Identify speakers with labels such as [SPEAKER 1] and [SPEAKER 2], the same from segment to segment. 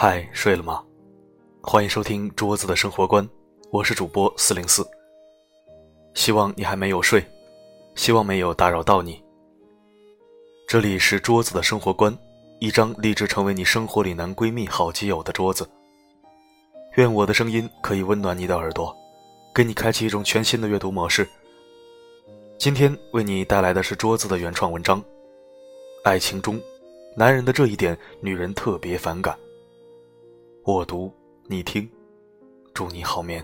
[SPEAKER 1] 嗨，睡了吗？欢迎收听桌子的生活观，我是主播四零四。希望你还没有睡，希望没有打扰到你。这里是桌子的生活观，一张立志成为你生活里男闺蜜、好基友的桌子。愿我的声音可以温暖你的耳朵，给你开启一种全新的阅读模式。今天为你带来的是桌子的原创文章。爱情中，男人的这一点，女人特别反感。我读，你听，祝你好眠。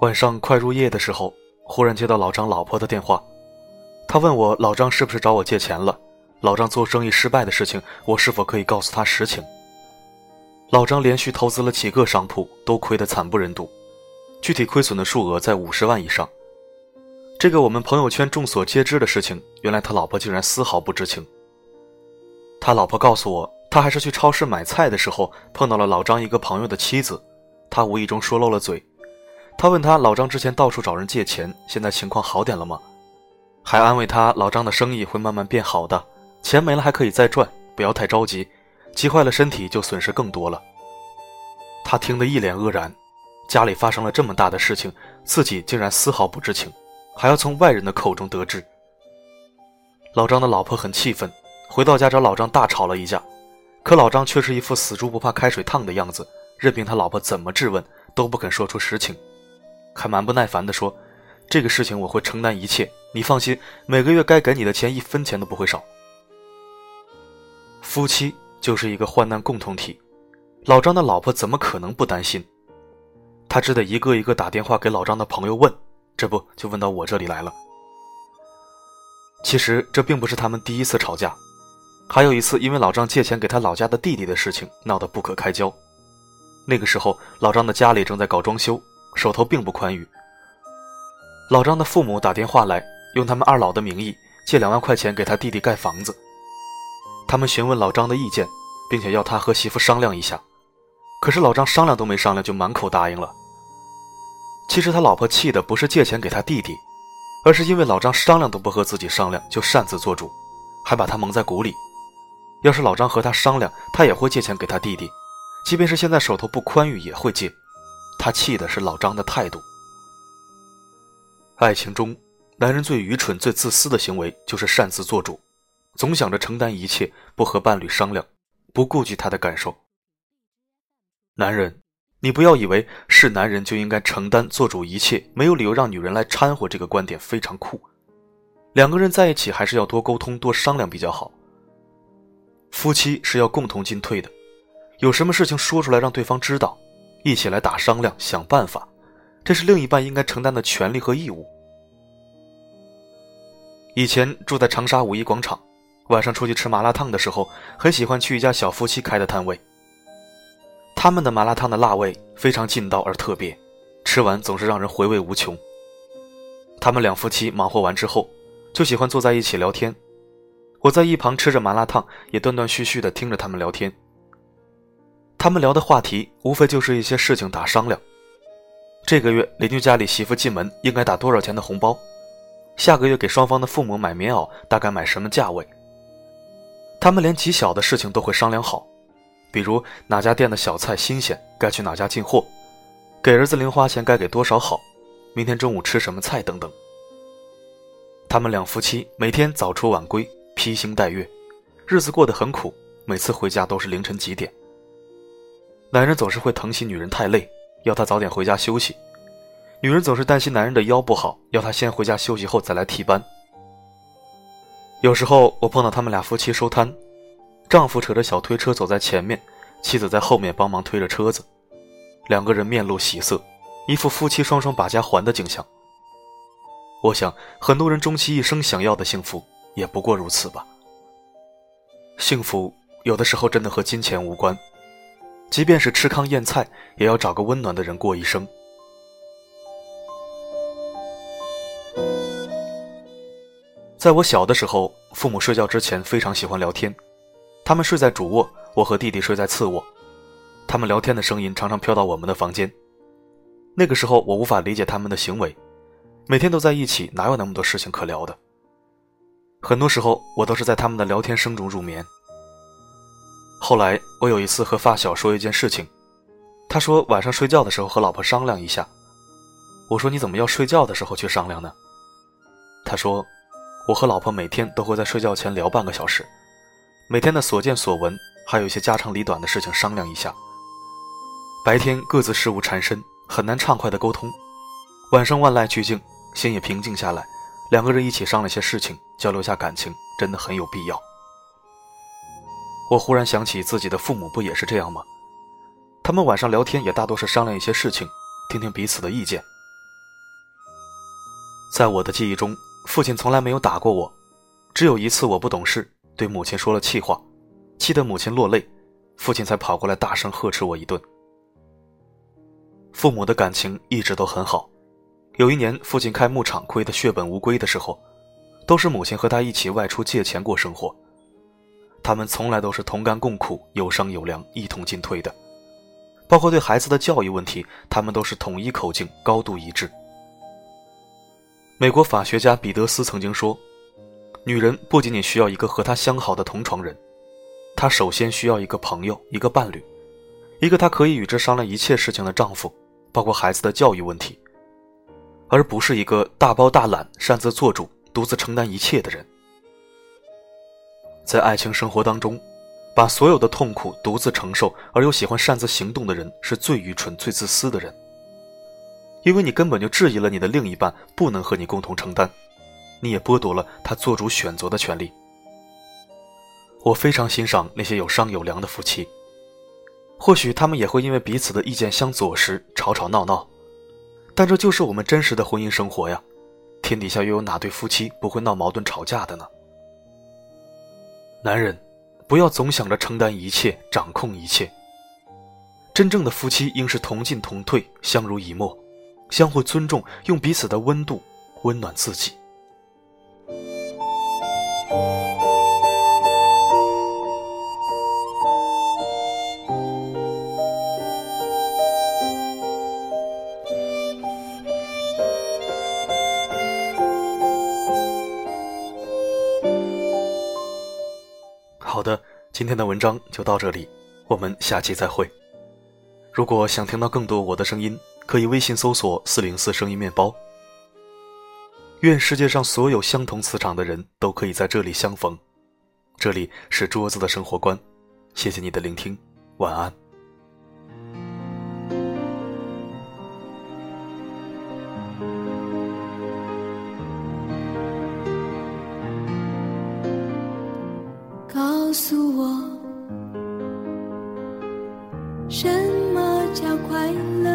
[SPEAKER 1] 晚上快入夜的时候，忽然接到老张老婆的电话，他问我老张是不是找我借钱了，老张做生意失败的事情，我是否可以告诉他实情。老张连续投资了几个商铺，都亏得惨不忍睹，具体亏损的数额在五十万以上。这个我们朋友圈众所皆知的事情，原来他老婆竟然丝毫不知情。他老婆告诉我，他还是去超市买菜的时候碰到了老张一个朋友的妻子，他无意中说漏了嘴。他问他老张之前到处找人借钱，现在情况好点了吗？还安慰他老张的生意会慢慢变好的，钱没了还可以再赚，不要太着急，急坏了身体就损失更多了。他听得一脸愕然，家里发生了这么大的事情，自己竟然丝毫不知情。还要从外人的口中得知。老张的老婆很气愤，回到家找老张大吵了一架，可老张却是一副死猪不怕开水烫的样子，任凭他老婆怎么质问，都不肯说出实情，还蛮不耐烦地说：“这个事情我会承担一切，你放心，每个月该给你的钱一分钱都不会少。”夫妻就是一个患难共同体，老张的老婆怎么可能不担心？他只得一个一个打电话给老张的朋友问。这不就问到我这里来了。其实这并不是他们第一次吵架，还有一次因为老张借钱给他老家的弟弟的事情闹得不可开交。那个时候老张的家里正在搞装修，手头并不宽裕。老张的父母打电话来，用他们二老的名义借两万块钱给他弟弟盖房子。他们询问老张的意见，并且要他和媳妇商量一下。可是老张商量都没商量就满口答应了。其实他老婆气的不是借钱给他弟弟，而是因为老张商量都不和自己商量就擅自做主，还把他蒙在鼓里。要是老张和他商量，他也会借钱给他弟弟，即便是现在手头不宽裕也会借。他气的是老张的态度。爱情中，男人最愚蠢、最自私的行为就是擅自做主，总想着承担一切，不和伴侣商量，不顾及他的感受。男人。你不要以为是男人就应该承担做主一切，没有理由让女人来掺和。这个观点非常酷。两个人在一起还是要多沟通、多商量比较好。夫妻是要共同进退的，有什么事情说出来让对方知道，一起来打商量、想办法，这是另一半应该承担的权利和义务。以前住在长沙五一广场，晚上出去吃麻辣烫的时候，很喜欢去一家小夫妻开的摊位。他们的麻辣烫的辣味非常劲道而特别，吃完总是让人回味无穷。他们两夫妻忙活完之后，就喜欢坐在一起聊天。我在一旁吃着麻辣烫，也断断续续地听着他们聊天。他们聊的话题无非就是一些事情打商量。这个月邻居家里媳妇进门应该打多少钱的红包？下个月给双方的父母买棉袄大概买什么价位？他们连极小的事情都会商量好。比如哪家店的小菜新鲜，该去哪家进货；给儿子零花钱该给多少好；明天中午吃什么菜等等。他们两夫妻每天早出晚归，披星戴月，日子过得很苦。每次回家都是凌晨几点。男人总是会疼惜女人太累，要她早点回家休息；女人总是担心男人的腰不好，要他先回家休息后再来替班。有时候我碰到他们俩夫妻收摊。丈夫扯着小推车走在前面，妻子在后面帮忙推着车子，两个人面露喜色，一副夫妻双双把家还的景象。我想，很多人终其一生想要的幸福，也不过如此吧。幸福有的时候真的和金钱无关，即便是吃糠咽菜，也要找个温暖的人过一生。在我小的时候，父母睡觉之前非常喜欢聊天。他们睡在主卧，我和弟弟睡在次卧。他们聊天的声音常常飘到我们的房间。那个时候，我无法理解他们的行为。每天都在一起，哪有那么多事情可聊的？很多时候，我都是在他们的聊天声中入眠。后来，我有一次和发小说一件事情，他说晚上睡觉的时候和老婆商量一下。我说你怎么要睡觉的时候去商量呢？他说，我和老婆每天都会在睡觉前聊半个小时，每天的所见所闻，还有一些家长里短的事情商量一下。白天各自事务缠身，很难畅快的沟通，晚上万籁俱静，心也平静下来，两个人一起商量些事情，交流下感情，真的很有必要。我忽然想起自己的父母不也是这样吗？他们晚上聊天也大多是商量一些事情，听听彼此的意见。在我的记忆中，父亲从来没有打过我，只有一次我不懂事，对母亲说了气话，气得母亲落泪，父亲才跑过来大声呵斥我一顿。父母的感情一直都很好，有一年父亲开牧场亏得血本无归的时候，都是母亲和他一起外出借钱过生活。他们从来都是同甘共苦、有商有量、一同进退的，包括对孩子的教育问题，他们都是统一口径、高度一致。美国法学家彼得斯曾经说：“女人不仅仅需要一个和她相好的同床人，她首先需要一个朋友、一个伴侣，一个她可以与之商量一切事情的丈夫，包括孩子的教育问题，而不是一个大包大揽、擅自做主、独自承担一切的人。”在爱情生活当中，把所有的痛苦独自承受而又喜欢擅自行动的人，是最愚蠢、最自私的人。因为你根本就质疑了你的另一半不能和你共同承担，你也剥夺了他做主选择的权利。我非常欣赏那些有商有量的夫妻，或许他们也会因为彼此的意见相左时吵吵闹闹，但这就是我们真实的婚姻生活呀！天底下又有哪对夫妻不会闹矛盾吵架的呢？男人，不要总想着承担一切、掌控一切。真正的夫妻应是同进同退、相濡以沫，相互尊重，用彼此的温度温暖自己。好的，今天的文章就到这里，我们下期再会。如果想听到更多我的声音，可以微信搜索“四零四声音面包”。愿世界上所有相同磁场的人都可以在这里相逢。这里是桌子的生活观，谢谢你的聆听，晚安。
[SPEAKER 2] 告诉我，什么叫快乐？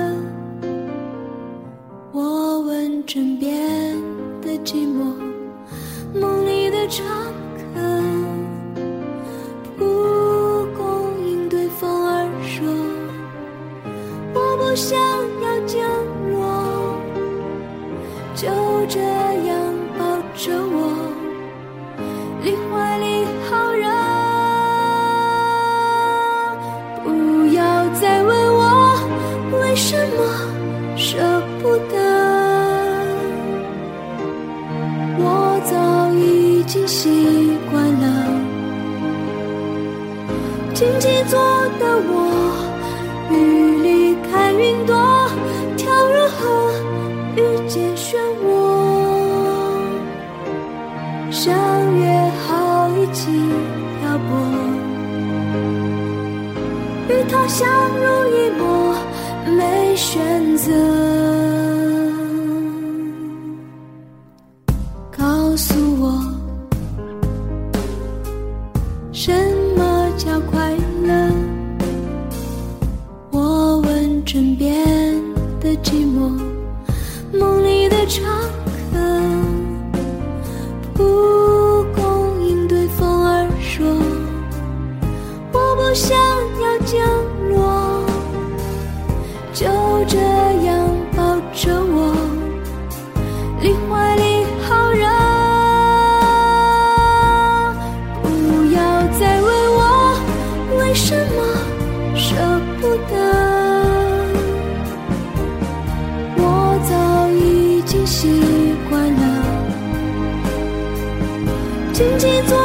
[SPEAKER 2] 再问我为什么舍不得。我早已经习惯了，金紧坐的我，雨里看云朵，跳入河，遇见漩涡。相约好一起漂泊。与他相濡以沫没选择告诉我什么叫快乐？我问枕边的寂寞梦里就这样抱着我你怀里好热不要再问我为什么舍不得我早已经习惯了静静坐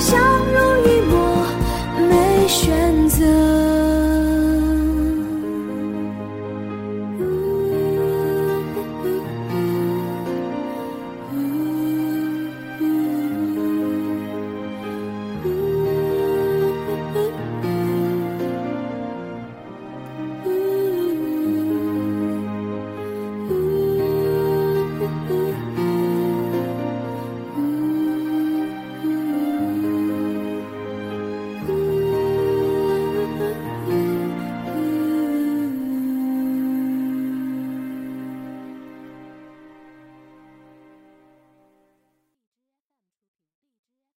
[SPEAKER 2] 相濡以沫没选择